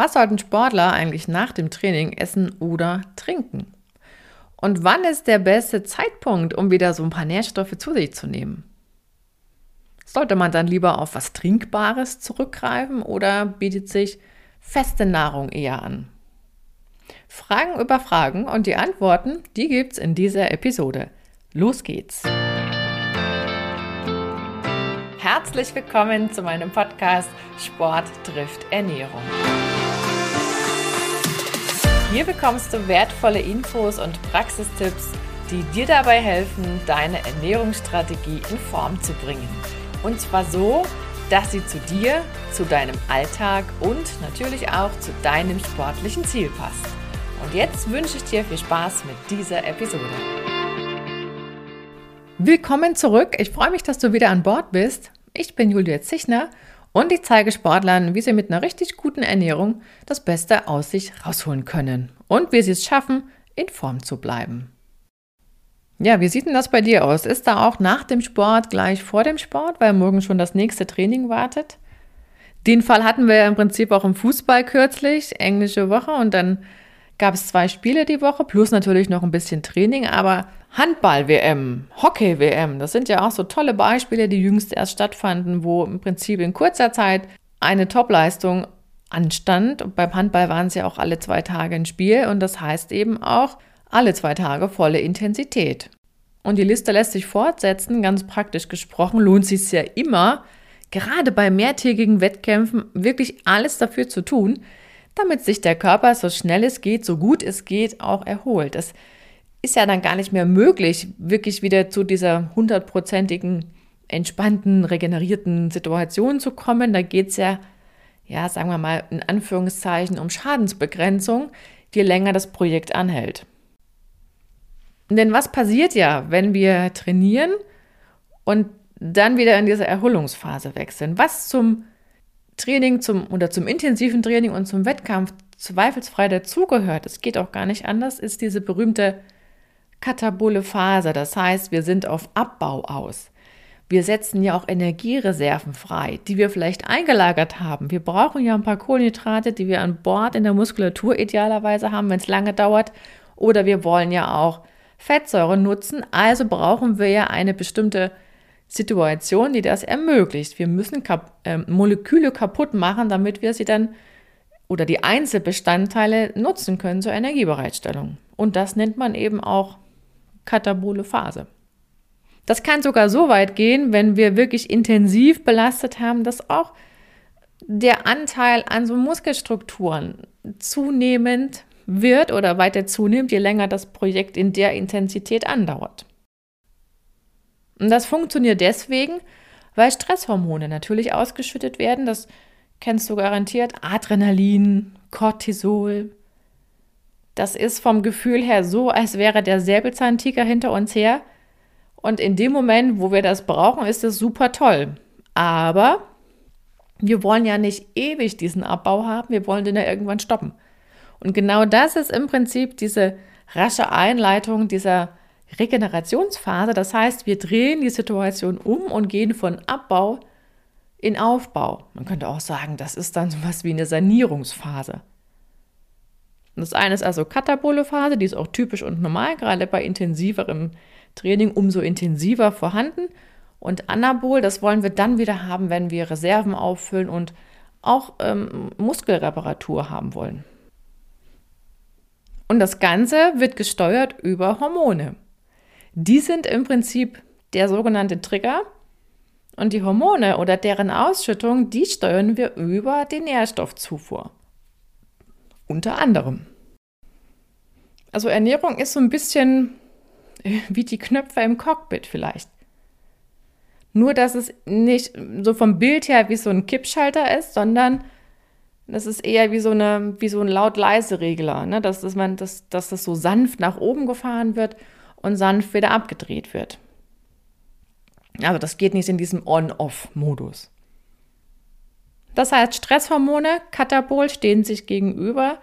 Was sollten Sportler eigentlich nach dem Training essen oder trinken? Und wann ist der beste Zeitpunkt, um wieder so ein paar Nährstoffe zu sich zu nehmen? Sollte man dann lieber auf was Trinkbares zurückgreifen oder bietet sich feste Nahrung eher an? Fragen über Fragen und die Antworten, die gibt's in dieser Episode. Los geht's! Herzlich willkommen zu meinem Podcast Sport trifft Ernährung. Hier bekommst du wertvolle Infos und Praxistipps, die dir dabei helfen, deine Ernährungsstrategie in Form zu bringen. Und zwar so, dass sie zu dir, zu deinem Alltag und natürlich auch zu deinem sportlichen Ziel passt. Und jetzt wünsche ich dir viel Spaß mit dieser Episode. Willkommen zurück. Ich freue mich, dass du wieder an Bord bist. Ich bin Julia Zichner und ich zeige Sportlern, wie sie mit einer richtig guten Ernährung das Beste aus sich rausholen können und wie sie es schaffen, in Form zu bleiben. Ja, wie sieht denn das bei dir aus? Ist da auch nach dem Sport gleich vor dem Sport, weil morgen schon das nächste Training wartet? Den Fall hatten wir ja im Prinzip auch im Fußball kürzlich, englische Woche, und dann gab es zwei Spiele die Woche, plus natürlich noch ein bisschen Training, aber Handball-WM, Hockey-WM, das sind ja auch so tolle Beispiele, die jüngst erst stattfanden, wo im Prinzip in kurzer Zeit eine Topleistung anstand. Und beim Handball waren es ja auch alle zwei Tage ein Spiel und das heißt eben auch alle zwei Tage volle Intensität. Und die Liste lässt sich fortsetzen, ganz praktisch gesprochen, lohnt sich ja immer, gerade bei mehrtägigen Wettkämpfen wirklich alles dafür zu tun, damit sich der Körper so schnell es geht, so gut es geht, auch erholt. Das ist ja dann gar nicht mehr möglich, wirklich wieder zu dieser hundertprozentigen, entspannten, regenerierten Situation zu kommen. Da geht es ja, ja, sagen wir mal, in Anführungszeichen um Schadensbegrenzung, je länger das Projekt anhält. Denn was passiert ja, wenn wir trainieren und dann wieder in diese Erholungsphase wechseln? Was zum Training zum, oder zum intensiven Training und zum Wettkampf zweifelsfrei dazugehört, es geht auch gar nicht anders, ist diese berühmte katabole Phase. Das heißt, wir sind auf Abbau aus. Wir setzen ja auch Energiereserven frei, die wir vielleicht eingelagert haben. Wir brauchen ja ein paar Kohlenhydrate, die wir an Bord in der Muskulatur idealerweise haben, wenn es lange dauert. Oder wir wollen ja auch Fettsäure nutzen. Also brauchen wir ja eine bestimmte Situation, die das ermöglicht. Wir müssen kap äh, Moleküle kaputt machen, damit wir sie dann oder die Einzelbestandteile nutzen können zur Energiebereitstellung. Und das nennt man eben auch katabole Phase. Das kann sogar so weit gehen, wenn wir wirklich intensiv belastet haben, dass auch der Anteil an so Muskelstrukturen zunehmend wird oder weiter zunimmt, je länger das Projekt in der Intensität andauert. Und das funktioniert deswegen, weil Stresshormone natürlich ausgeschüttet werden. Das kennst du garantiert. Adrenalin, Cortisol, das ist vom Gefühl her so, als wäre der Säbelzahntiger hinter uns her. Und in dem Moment, wo wir das brauchen, ist es super toll. Aber wir wollen ja nicht ewig diesen Abbau haben, wir wollen den ja irgendwann stoppen. Und genau das ist im Prinzip diese rasche Einleitung dieser Regenerationsphase. Das heißt, wir drehen die Situation um und gehen von Abbau in Aufbau. Man könnte auch sagen, das ist dann so was wie eine Sanierungsphase. Das eine ist also katabole Phase, die ist auch typisch und normal, gerade bei intensiverem Training umso intensiver vorhanden. Und Anabol, das wollen wir dann wieder haben, wenn wir Reserven auffüllen und auch ähm, Muskelreparatur haben wollen. Und das Ganze wird gesteuert über Hormone. Die sind im Prinzip der sogenannte Trigger. Und die Hormone oder deren Ausschüttung, die steuern wir über die Nährstoffzufuhr. Unter anderem. Also Ernährung ist so ein bisschen äh, wie die Knöpfe im Cockpit vielleicht. Nur, dass es nicht so vom Bild her wie so ein Kippschalter ist, sondern das ist eher wie so, eine, wie so ein laut-leise-Regler, ne? dass, dass, man, dass, dass das so sanft nach oben gefahren wird und sanft wieder abgedreht wird. Also das geht nicht in diesem On-Off-Modus. Das heißt, Stresshormone, Katabol, stehen sich gegenüber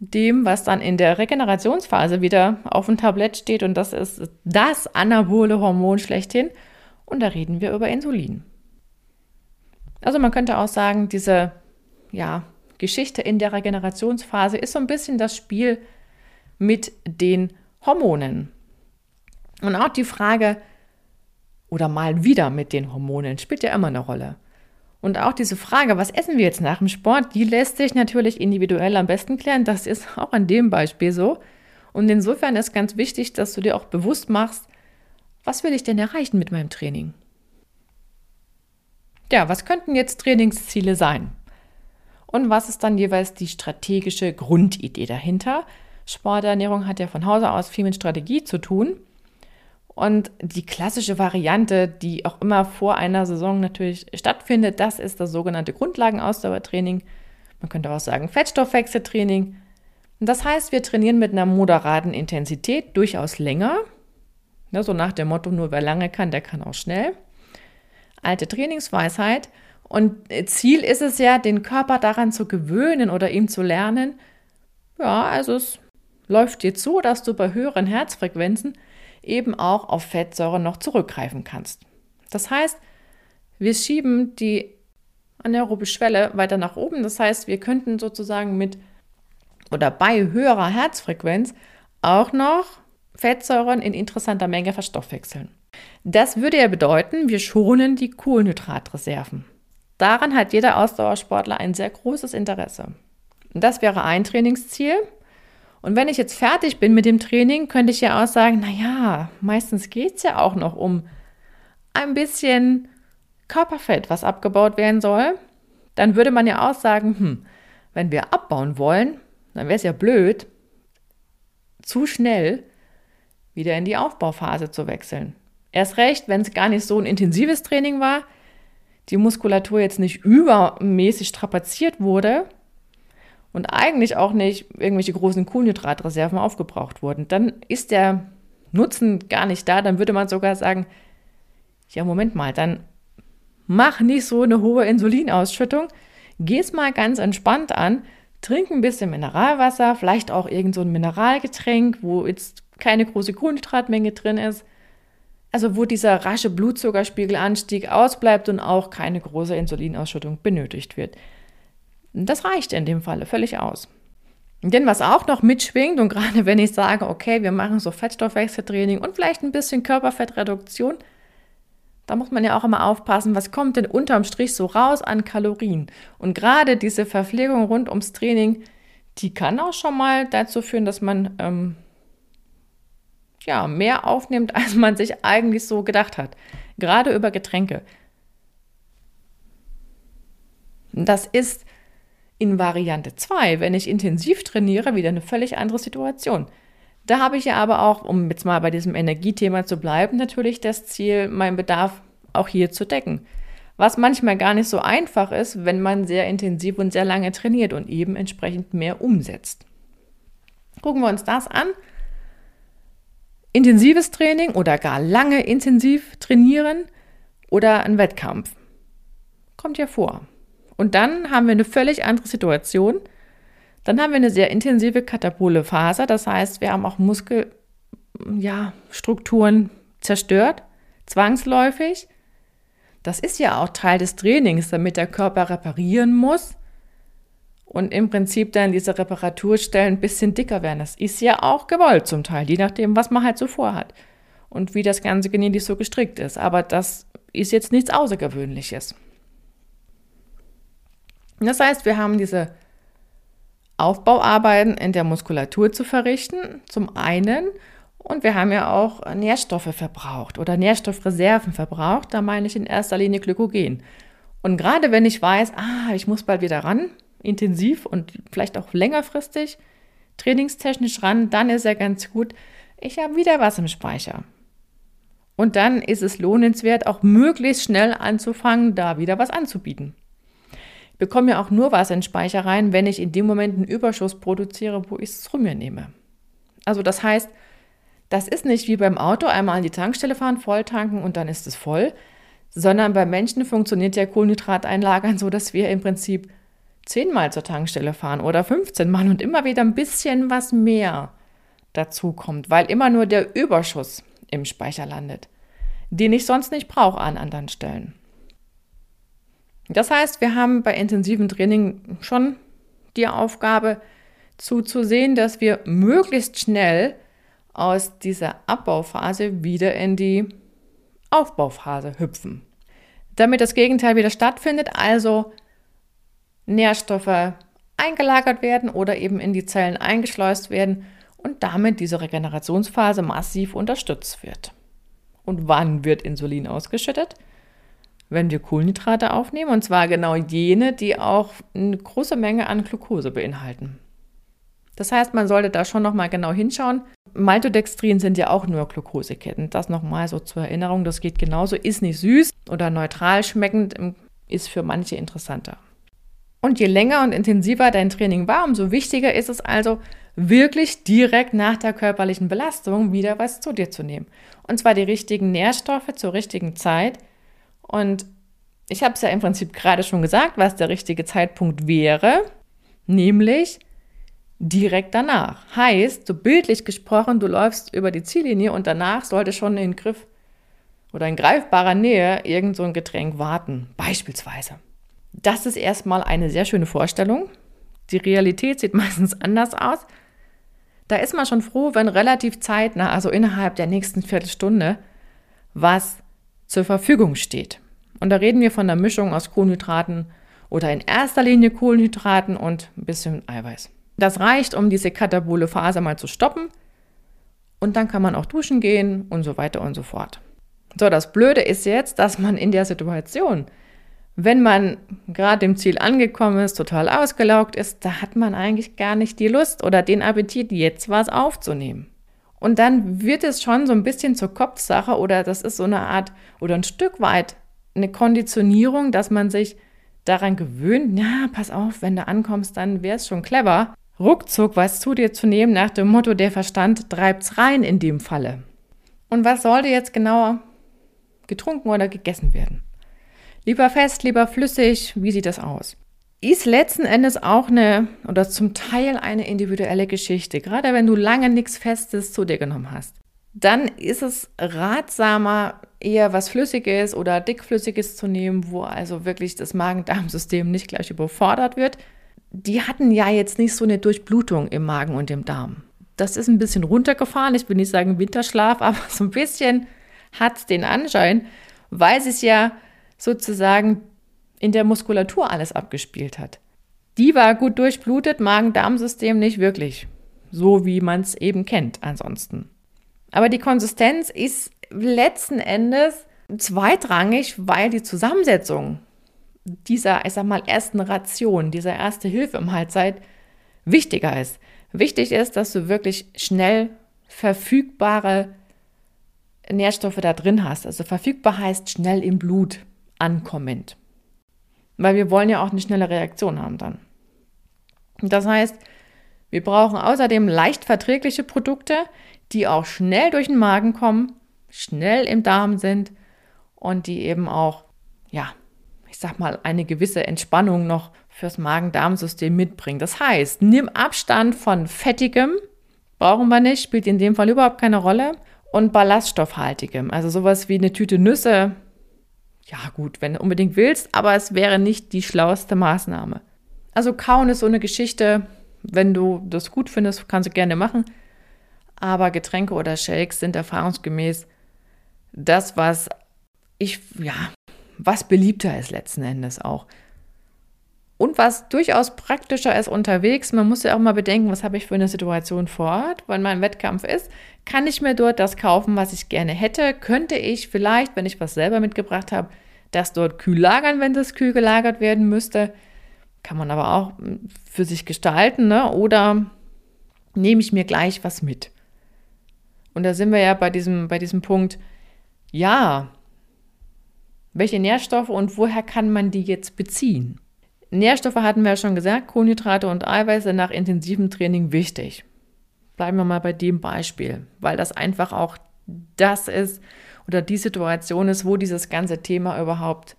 dem, was dann in der Regenerationsphase wieder auf dem Tablett steht. Und das ist das anabole Hormon schlechthin. Und da reden wir über Insulin. Also man könnte auch sagen, diese, ja, Geschichte in der Regenerationsphase ist so ein bisschen das Spiel mit den Hormonen. Und auch die Frage, oder mal wieder mit den Hormonen, spielt ja immer eine Rolle. Und auch diese Frage, was essen wir jetzt nach dem Sport, die lässt sich natürlich individuell am besten klären. Das ist auch an dem Beispiel so. Und insofern ist ganz wichtig, dass du dir auch bewusst machst, was will ich denn erreichen mit meinem Training? Ja, was könnten jetzt Trainingsziele sein? Und was ist dann jeweils die strategische Grundidee dahinter? Sporternährung hat ja von Hause aus viel mit Strategie zu tun. Und die klassische Variante, die auch immer vor einer Saison natürlich stattfindet, das ist das sogenannte Grundlagenausdauertraining. Man könnte auch sagen Fettstoffwechseltraining. Das heißt, wir trainieren mit einer moderaten Intensität durchaus länger. Ja, so nach dem Motto, nur wer lange kann, der kann auch schnell. Alte Trainingsweisheit. Und Ziel ist es ja, den Körper daran zu gewöhnen oder ihm zu lernen. Ja, also es läuft dir zu, dass du bei höheren Herzfrequenzen eben auch auf Fettsäuren noch zurückgreifen kannst. Das heißt, wir schieben die anaerobe Schwelle weiter nach oben. Das heißt, wir könnten sozusagen mit oder bei höherer Herzfrequenz auch noch Fettsäuren in interessanter Menge verstoffwechseln. Das würde ja bedeuten, wir schonen die Kohlenhydratreserven. Daran hat jeder Ausdauersportler ein sehr großes Interesse. Das wäre ein Trainingsziel. Und wenn ich jetzt fertig bin mit dem Training, könnte ich ja auch sagen, naja, meistens geht es ja auch noch um ein bisschen Körperfett, was abgebaut werden soll. Dann würde man ja auch sagen, hm, wenn wir abbauen wollen, dann wäre es ja blöd, zu schnell wieder in die Aufbauphase zu wechseln. Erst recht, wenn es gar nicht so ein intensives Training war, die Muskulatur jetzt nicht übermäßig strapaziert wurde, und eigentlich auch nicht irgendwelche großen Kohlenhydratreserven aufgebraucht wurden, dann ist der Nutzen gar nicht da. Dann würde man sogar sagen, ja, Moment mal, dann mach nicht so eine hohe Insulinausschüttung, geh es mal ganz entspannt an, trink ein bisschen Mineralwasser, vielleicht auch irgend so ein Mineralgetränk, wo jetzt keine große Kohlenhydratmenge drin ist. Also wo dieser rasche Blutzuckerspiegelanstieg ausbleibt und auch keine große Insulinausschüttung benötigt wird. Das reicht in dem Falle völlig aus. Denn was auch noch mitschwingt, und gerade wenn ich sage, okay, wir machen so Fettstoffwechseltraining und vielleicht ein bisschen Körperfettreduktion, da muss man ja auch immer aufpassen, was kommt denn unterm Strich so raus an Kalorien. Und gerade diese Verpflegung rund ums Training, die kann auch schon mal dazu führen, dass man ähm, ja, mehr aufnimmt, als man sich eigentlich so gedacht hat. Gerade über Getränke. Das ist in Variante 2, wenn ich intensiv trainiere, wieder eine völlig andere Situation. Da habe ich ja aber auch, um jetzt mal bei diesem Energiethema zu bleiben, natürlich das Ziel, meinen Bedarf auch hier zu decken. Was manchmal gar nicht so einfach ist, wenn man sehr intensiv und sehr lange trainiert und eben entsprechend mehr umsetzt. Gucken wir uns das an. Intensives Training oder gar lange intensiv trainieren oder ein Wettkampf. Kommt ja vor. Und dann haben wir eine völlig andere Situation. Dann haben wir eine sehr intensive katabole Phase. Das heißt, wir haben auch Muskelstrukturen ja, zerstört, zwangsläufig. Das ist ja auch Teil des Trainings, damit der Körper reparieren muss und im Prinzip dann diese Reparaturstellen ein bisschen dicker werden. Das ist ja auch gewollt zum Teil, je nachdem, was man halt so vorhat und wie das Ganze genetisch so gestrickt ist. Aber das ist jetzt nichts Außergewöhnliches. Das heißt, wir haben diese Aufbauarbeiten in der Muskulatur zu verrichten, zum einen. Und wir haben ja auch Nährstoffe verbraucht oder Nährstoffreserven verbraucht. Da meine ich in erster Linie Glykogen. Und gerade wenn ich weiß, ah, ich muss bald wieder ran, intensiv und vielleicht auch längerfristig, trainingstechnisch ran, dann ist ja ganz gut, ich habe wieder was im Speicher. Und dann ist es lohnenswert, auch möglichst schnell anzufangen, da wieder was anzubieten bekomme ja auch nur was in Speicher rein, wenn ich in dem Moment einen Überschuss produziere, wo ich es zu mir nehme. Also das heißt, das ist nicht wie beim Auto, einmal an die Tankstelle fahren, voll tanken und dann ist es voll, sondern bei Menschen funktioniert ja Kohlenhydrateinlagern so, dass wir im Prinzip zehnmal zur Tankstelle fahren oder 15 Mal und immer wieder ein bisschen was mehr dazu kommt, weil immer nur der Überschuss im Speicher landet, den ich sonst nicht brauche an anderen Stellen. Das heißt, wir haben bei intensivem Training schon die Aufgabe zuzusehen, dass wir möglichst schnell aus dieser Abbauphase wieder in die Aufbauphase hüpfen. Damit das Gegenteil wieder stattfindet, also Nährstoffe eingelagert werden oder eben in die Zellen eingeschleust werden und damit diese Regenerationsphase massiv unterstützt wird. Und wann wird Insulin ausgeschüttet? Wenn wir Kohlenhydrate aufnehmen, und zwar genau jene, die auch eine große Menge an Glucose beinhalten. Das heißt, man sollte da schon nochmal genau hinschauen. Maltodextrin sind ja auch nur Glukoseketten. Das nochmal so zur Erinnerung, das geht genauso. Ist nicht süß oder neutral schmeckend, ist für manche interessanter. Und je länger und intensiver dein Training war, umso wichtiger ist es also, wirklich direkt nach der körperlichen Belastung wieder was zu dir zu nehmen. Und zwar die richtigen Nährstoffe zur richtigen Zeit. Und ich habe es ja im Prinzip gerade schon gesagt, was der richtige Zeitpunkt wäre, nämlich direkt danach. Heißt, so bildlich gesprochen, du läufst über die Ziellinie und danach sollte schon in Griff oder in greifbarer Nähe irgend so ein Getränk warten, beispielsweise. Das ist erstmal eine sehr schöne Vorstellung. Die Realität sieht meistens anders aus. Da ist man schon froh, wenn relativ zeitnah, also innerhalb der nächsten Viertelstunde, was zur Verfügung steht. Und da reden wir von einer Mischung aus Kohlenhydraten oder in erster Linie Kohlenhydraten und ein bisschen Eiweiß. Das reicht, um diese katabole Phase mal zu stoppen. Und dann kann man auch duschen gehen und so weiter und so fort. So, das Blöde ist jetzt, dass man in der Situation, wenn man gerade im Ziel angekommen ist, total ausgelaugt ist, da hat man eigentlich gar nicht die Lust oder den Appetit, jetzt was aufzunehmen. Und dann wird es schon so ein bisschen zur Kopfsache oder das ist so eine Art oder ein Stück weit eine Konditionierung, dass man sich daran gewöhnt, ja, pass auf, wenn du ankommst, dann wäre es schon clever, ruckzuck was zu dir zu nehmen nach dem Motto, der Verstand treibt's rein in dem Falle. Und was sollte jetzt genauer getrunken oder gegessen werden? Lieber fest, lieber flüssig, wie sieht das aus? Ist letzten Endes auch eine oder zum Teil eine individuelle Geschichte, gerade wenn du lange nichts Festes zu dir genommen hast. Dann ist es ratsamer, eher was Flüssiges oder Dickflüssiges zu nehmen, wo also wirklich das Magen-Darm-System nicht gleich überfordert wird, die hatten ja jetzt nicht so eine Durchblutung im Magen und im Darm. Das ist ein bisschen runtergefahren. Ich will nicht sagen Winterschlaf, aber so ein bisschen hat es den Anschein, weil es ja sozusagen in der Muskulatur alles abgespielt hat. Die war gut durchblutet, Magen-Darm-System nicht wirklich. So wie man es eben kennt ansonsten. Aber die Konsistenz ist letzten Endes zweitrangig, weil die Zusammensetzung dieser, ich sag mal, ersten Ration, dieser erste Hilfe-Mahlzeit wichtiger ist. Wichtig ist, dass du wirklich schnell verfügbare Nährstoffe da drin hast. Also verfügbar heißt schnell im Blut ankommend. Weil wir wollen ja auch eine schnelle Reaktion haben dann. Das heißt, wir brauchen außerdem leicht verträgliche Produkte, die auch schnell durch den Magen kommen, schnell im Darm sind und die eben auch, ja, ich sag mal, eine gewisse Entspannung noch fürs Magen-Darm-System mitbringen. Das heißt, nimm Abstand von fettigem, brauchen wir nicht, spielt in dem Fall überhaupt keine Rolle, und ballaststoffhaltigem, also sowas wie eine Tüte Nüsse. Ja, gut, wenn du unbedingt willst, aber es wäre nicht die schlauste Maßnahme. Also kauen ist so eine Geschichte, wenn du das gut findest, kannst du gerne machen. Aber Getränke oder Shakes sind erfahrungsgemäß das, was ich ja was beliebter ist letzten Endes auch. Und was durchaus praktischer ist unterwegs, man muss ja auch mal bedenken, was habe ich für eine Situation vor Ort, wenn mein Wettkampf ist. Kann ich mir dort das kaufen, was ich gerne hätte? Könnte ich vielleicht, wenn ich was selber mitgebracht habe, das dort kühl lagern, wenn das kühl gelagert werden müsste? Kann man aber auch für sich gestalten, ne? oder nehme ich mir gleich was mit? Und da sind wir ja bei diesem, bei diesem Punkt, ja, welche Nährstoffe und woher kann man die jetzt beziehen? Nährstoffe hatten wir ja schon gesagt, Kohlenhydrate und Eiweiße nach intensivem Training wichtig. Bleiben wir mal bei dem Beispiel, weil das einfach auch das ist oder die Situation ist, wo dieses ganze Thema überhaupt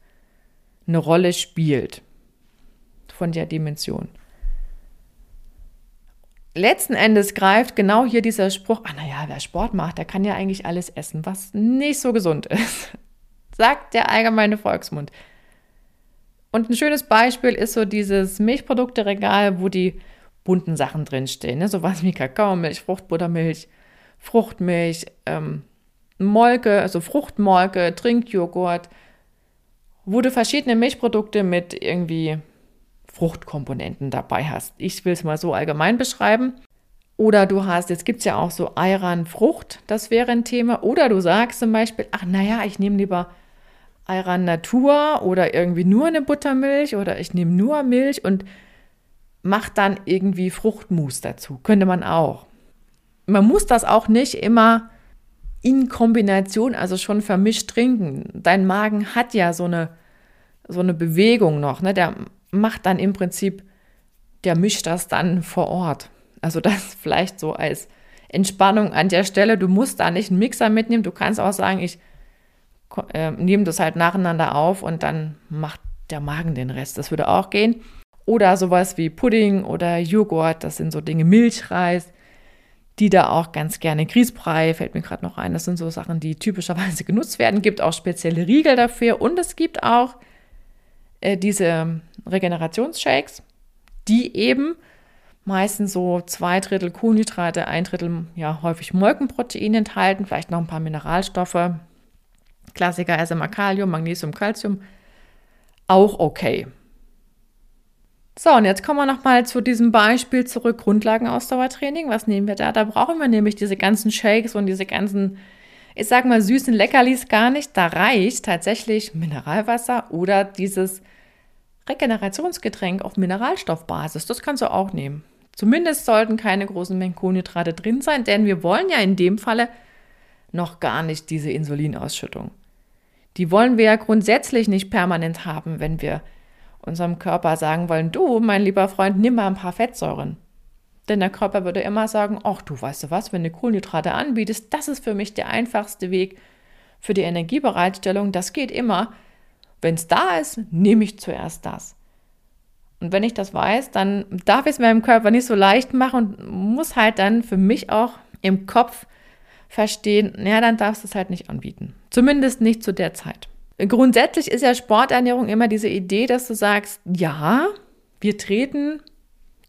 eine Rolle spielt von der Dimension. Letzten Endes greift genau hier dieser Spruch, ah naja, wer Sport macht, der kann ja eigentlich alles essen, was nicht so gesund ist sagt der allgemeine Volksmund. Und ein schönes Beispiel ist so dieses Milchprodukteregal, wo die bunten Sachen drinstehen. Ne? Sowas wie Kakaomilch, Fruchtbuttermilch, Fruchtmilch, ähm, Molke, also Fruchtmolke, Trinkjoghurt, wo du verschiedene Milchprodukte mit irgendwie Fruchtkomponenten dabei hast. Ich will es mal so allgemein beschreiben. Oder du hast, jetzt gibt es ja auch so Ayran Frucht, das wäre ein Thema. Oder du sagst zum Beispiel, ach naja, ich nehme lieber Ayran Natur oder irgendwie nur eine Buttermilch oder ich nehme nur Milch und mache dann irgendwie Fruchtmus dazu. Könnte man auch. Man muss das auch nicht immer in Kombination, also schon vermischt trinken. Dein Magen hat ja so eine, so eine Bewegung noch. Ne? Der macht dann im Prinzip, der mischt das dann vor Ort. Also das vielleicht so als Entspannung an der Stelle. Du musst da nicht einen Mixer mitnehmen. Du kannst auch sagen, ich äh, nehme das halt nacheinander auf und dann macht der Magen den Rest. Das würde auch gehen. Oder sowas wie Pudding oder Joghurt, das sind so Dinge, Milchreis, die da auch ganz gerne, Grießbrei fällt mir gerade noch ein, das sind so Sachen, die typischerweise genutzt werden. Gibt auch spezielle Riegel dafür und es gibt auch äh, diese Regenerationsshakes, die eben meistens so zwei Drittel Kohlenhydrate, ein Drittel ja häufig Molkenprotein enthalten, vielleicht noch ein paar Mineralstoffe. Klassiker immer Kalium, Magnesium, Calcium. Auch okay. So, und jetzt kommen wir nochmal zu diesem Beispiel zurück, Grundlagenausdauertraining. Was nehmen wir da? Da brauchen wir nämlich diese ganzen Shakes und diese ganzen, ich sag mal, süßen Leckerlis gar nicht. Da reicht tatsächlich Mineralwasser oder dieses Regenerationsgetränk auf Mineralstoffbasis. Das kannst du auch nehmen. Zumindest sollten keine großen Mengen Kohlenhydrate drin sein, denn wir wollen ja in dem Falle noch gar nicht diese Insulinausschüttung. Die wollen wir ja grundsätzlich nicht permanent haben, wenn wir unserem Körper sagen wollen, du, mein lieber Freund, nimm mal ein paar Fettsäuren. Denn der Körper würde immer sagen, ach du weißt du was, wenn du Kohlenhydrate anbietest, das ist für mich der einfachste Weg für die Energiebereitstellung, das geht immer. Wenn es da ist, nehme ich zuerst das. Und wenn ich das weiß, dann darf ich es meinem Körper nicht so leicht machen und muss halt dann für mich auch im Kopf verstehen, ja, dann darfst du es halt nicht anbieten. Zumindest nicht zu der Zeit. Grundsätzlich ist ja Sporternährung immer diese Idee, dass du sagst, ja, wir treten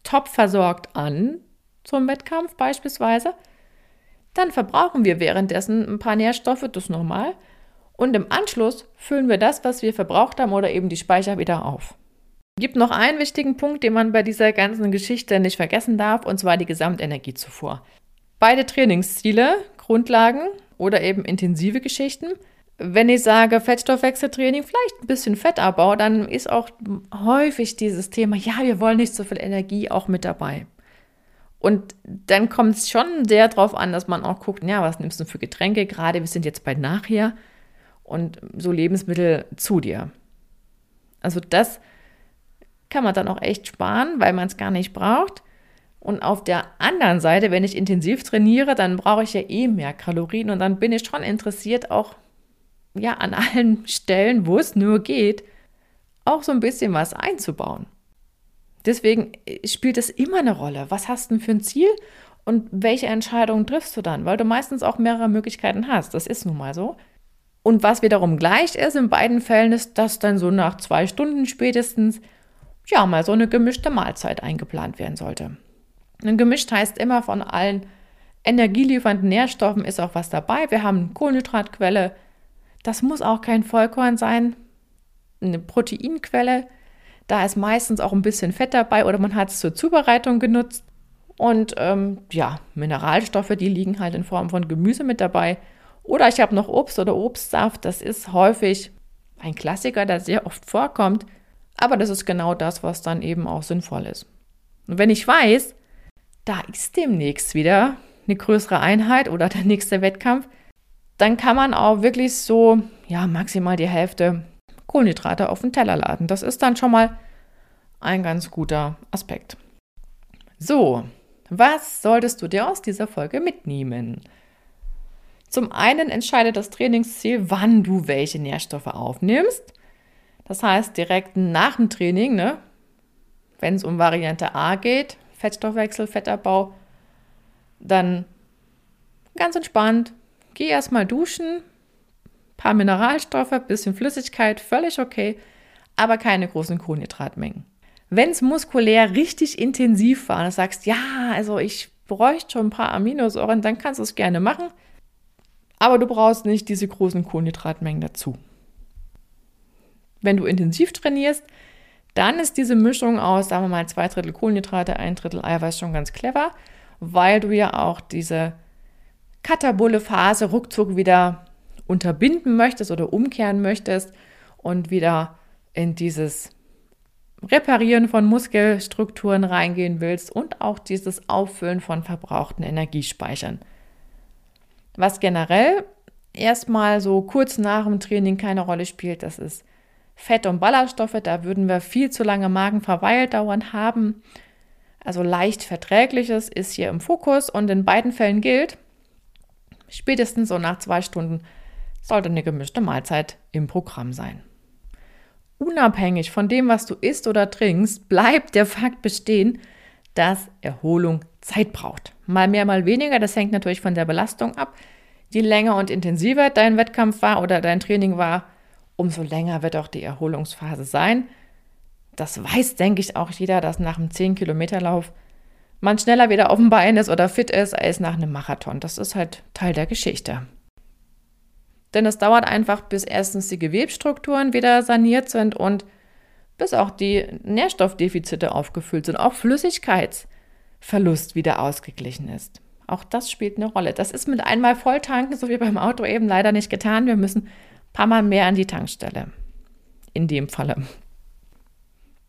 top versorgt an zum Wettkampf beispielsweise. Dann verbrauchen wir währenddessen ein paar Nährstoffe, das normal. Und im Anschluss füllen wir das, was wir verbraucht haben oder eben die Speicher wieder auf. Gibt noch einen wichtigen Punkt, den man bei dieser ganzen Geschichte nicht vergessen darf, und zwar die Gesamtenergiezufuhr. Beide Trainingsziele, Grundlagen oder eben intensive Geschichten, wenn ich sage Fettstoffwechseltraining, vielleicht ein bisschen Fettabbau, dann ist auch häufig dieses Thema, ja, wir wollen nicht so viel Energie auch mit dabei. Und dann kommt es schon sehr darauf an, dass man auch guckt, ja, was nimmst du für Getränke? Gerade wir sind jetzt bei nachher und so Lebensmittel zu dir. Also das kann man dann auch echt sparen, weil man es gar nicht braucht. Und auf der anderen Seite, wenn ich intensiv trainiere, dann brauche ich ja eh mehr Kalorien und dann bin ich schon interessiert, auch ja, an allen Stellen, wo es nur geht, auch so ein bisschen was einzubauen. Deswegen äh, spielt es immer eine Rolle. Was hast du denn für ein Ziel und welche Entscheidungen triffst du dann? Weil du meistens auch mehrere Möglichkeiten hast. Das ist nun mal so. Und was wiederum gleich ist in beiden Fällen, ist, dass dann so nach zwei Stunden spätestens ja mal so eine gemischte Mahlzeit eingeplant werden sollte. Und gemischt heißt immer von allen energieliefernden Nährstoffen ist auch was dabei. Wir haben Kohlenhydratquelle, das muss auch kein Vollkorn sein, eine Proteinquelle. Da ist meistens auch ein bisschen Fett dabei oder man hat es zur Zubereitung genutzt. Und ähm, ja, Mineralstoffe, die liegen halt in Form von Gemüse mit dabei. Oder ich habe noch Obst oder Obstsaft. Das ist häufig ein Klassiker, der sehr oft vorkommt. Aber das ist genau das, was dann eben auch sinnvoll ist. Und wenn ich weiß, da ist demnächst wieder eine größere Einheit oder der nächste Wettkampf, dann kann man auch wirklich so, ja, maximal die Hälfte Kohlenhydrate auf den Teller laden. Das ist dann schon mal ein ganz guter Aspekt. So, was solltest du dir aus dieser Folge mitnehmen? Zum einen entscheidet das Trainingsziel, wann du welche Nährstoffe aufnimmst. Das heißt, direkt nach dem Training, ne, wenn es um Variante A geht, Fettstoffwechsel, Fettabbau, dann ganz entspannt Geh erstmal duschen, paar Mineralstoffe, bisschen Flüssigkeit, völlig okay. aber keine großen Kohlenhydratmengen. Wenn es muskulär richtig intensiv war und du sagst, ja, also ich bräuchte schon ein paar Aminosäuren, dann kannst du es gerne machen. Aber du brauchst nicht diese großen Kohlenhydratmengen dazu. Wenn du intensiv trainierst, dann ist diese Mischung aus, sagen wir mal, zwei Drittel Kohlenhydrate, ein Drittel Eiweiß schon ganz clever, weil du ja auch diese katabole Phase ruckzuck wieder unterbinden möchtest oder umkehren möchtest und wieder in dieses Reparieren von Muskelstrukturen reingehen willst und auch dieses Auffüllen von verbrauchten Energiespeichern. Was generell erstmal so kurz nach dem Training keine Rolle spielt, das ist Fett und Ballaststoffe. Da würden wir viel zu lange Magenverweildauern haben. Also leicht verträgliches ist hier im Fokus und in beiden Fällen gilt, spätestens so nach zwei Stunden sollte eine gemischte Mahlzeit im Programm sein. Unabhängig von dem, was du isst oder trinkst, bleibt der Fakt bestehen, dass Erholung Zeit braucht. Mal mehr, mal weniger, das hängt natürlich von der Belastung ab. Je länger und intensiver dein Wettkampf war oder dein Training war, umso länger wird auch die Erholungsphase sein. Das weiß, denke ich, auch jeder, dass nach einem 10-Kilometer-Lauf man schneller wieder auf dem Bein ist oder fit ist als nach einem Marathon. Das ist halt Teil der Geschichte. Denn es dauert einfach, bis erstens die Gewebstrukturen wieder saniert sind und bis auch die Nährstoffdefizite aufgefüllt sind, auch Flüssigkeitsverlust wieder ausgeglichen ist. Auch das spielt eine Rolle. Das ist mit einmal Volltanken, so wie beim Auto eben leider nicht getan. Wir müssen paar Mal mehr an die Tankstelle. In dem Falle.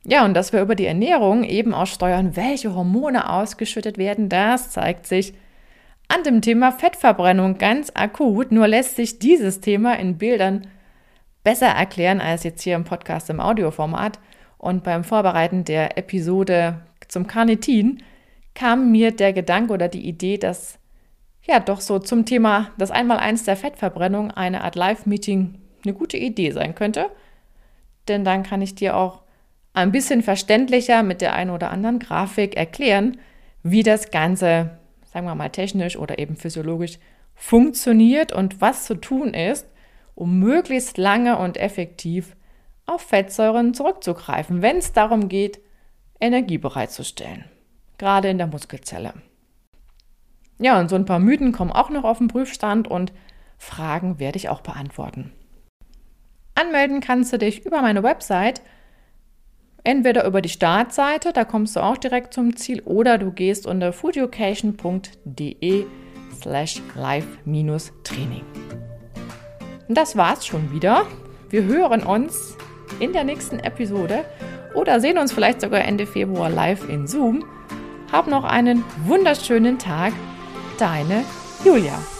Ja, und dass wir über die Ernährung eben auch steuern, welche Hormone ausgeschüttet werden, das zeigt sich an dem Thema Fettverbrennung ganz akut. Nur lässt sich dieses Thema in Bildern besser erklären als jetzt hier im Podcast im Audioformat. Und beim Vorbereiten der Episode zum Carnitin kam mir der Gedanke oder die Idee, dass ja doch so zum Thema das Einmaleins der Fettverbrennung eine Art Live-Meeting eine gute Idee sein könnte. Denn dann kann ich dir auch ein bisschen verständlicher mit der einen oder anderen Grafik erklären, wie das Ganze sagen wir mal technisch oder eben physiologisch funktioniert und was zu tun ist, um möglichst lange und effektiv auf Fettsäuren zurückzugreifen, wenn es darum geht, Energie bereitzustellen, gerade in der Muskelzelle. Ja, und so ein paar Mythen kommen auch noch auf den Prüfstand und Fragen werde ich auch beantworten. Anmelden kannst du dich über meine Website Entweder über die Startseite, da kommst du auch direkt zum Ziel, oder du gehst unter foodeducation.de slash live-training. Das war's schon wieder. Wir hören uns in der nächsten Episode oder sehen uns vielleicht sogar Ende Februar live in Zoom. Hab noch einen wunderschönen Tag. Deine Julia.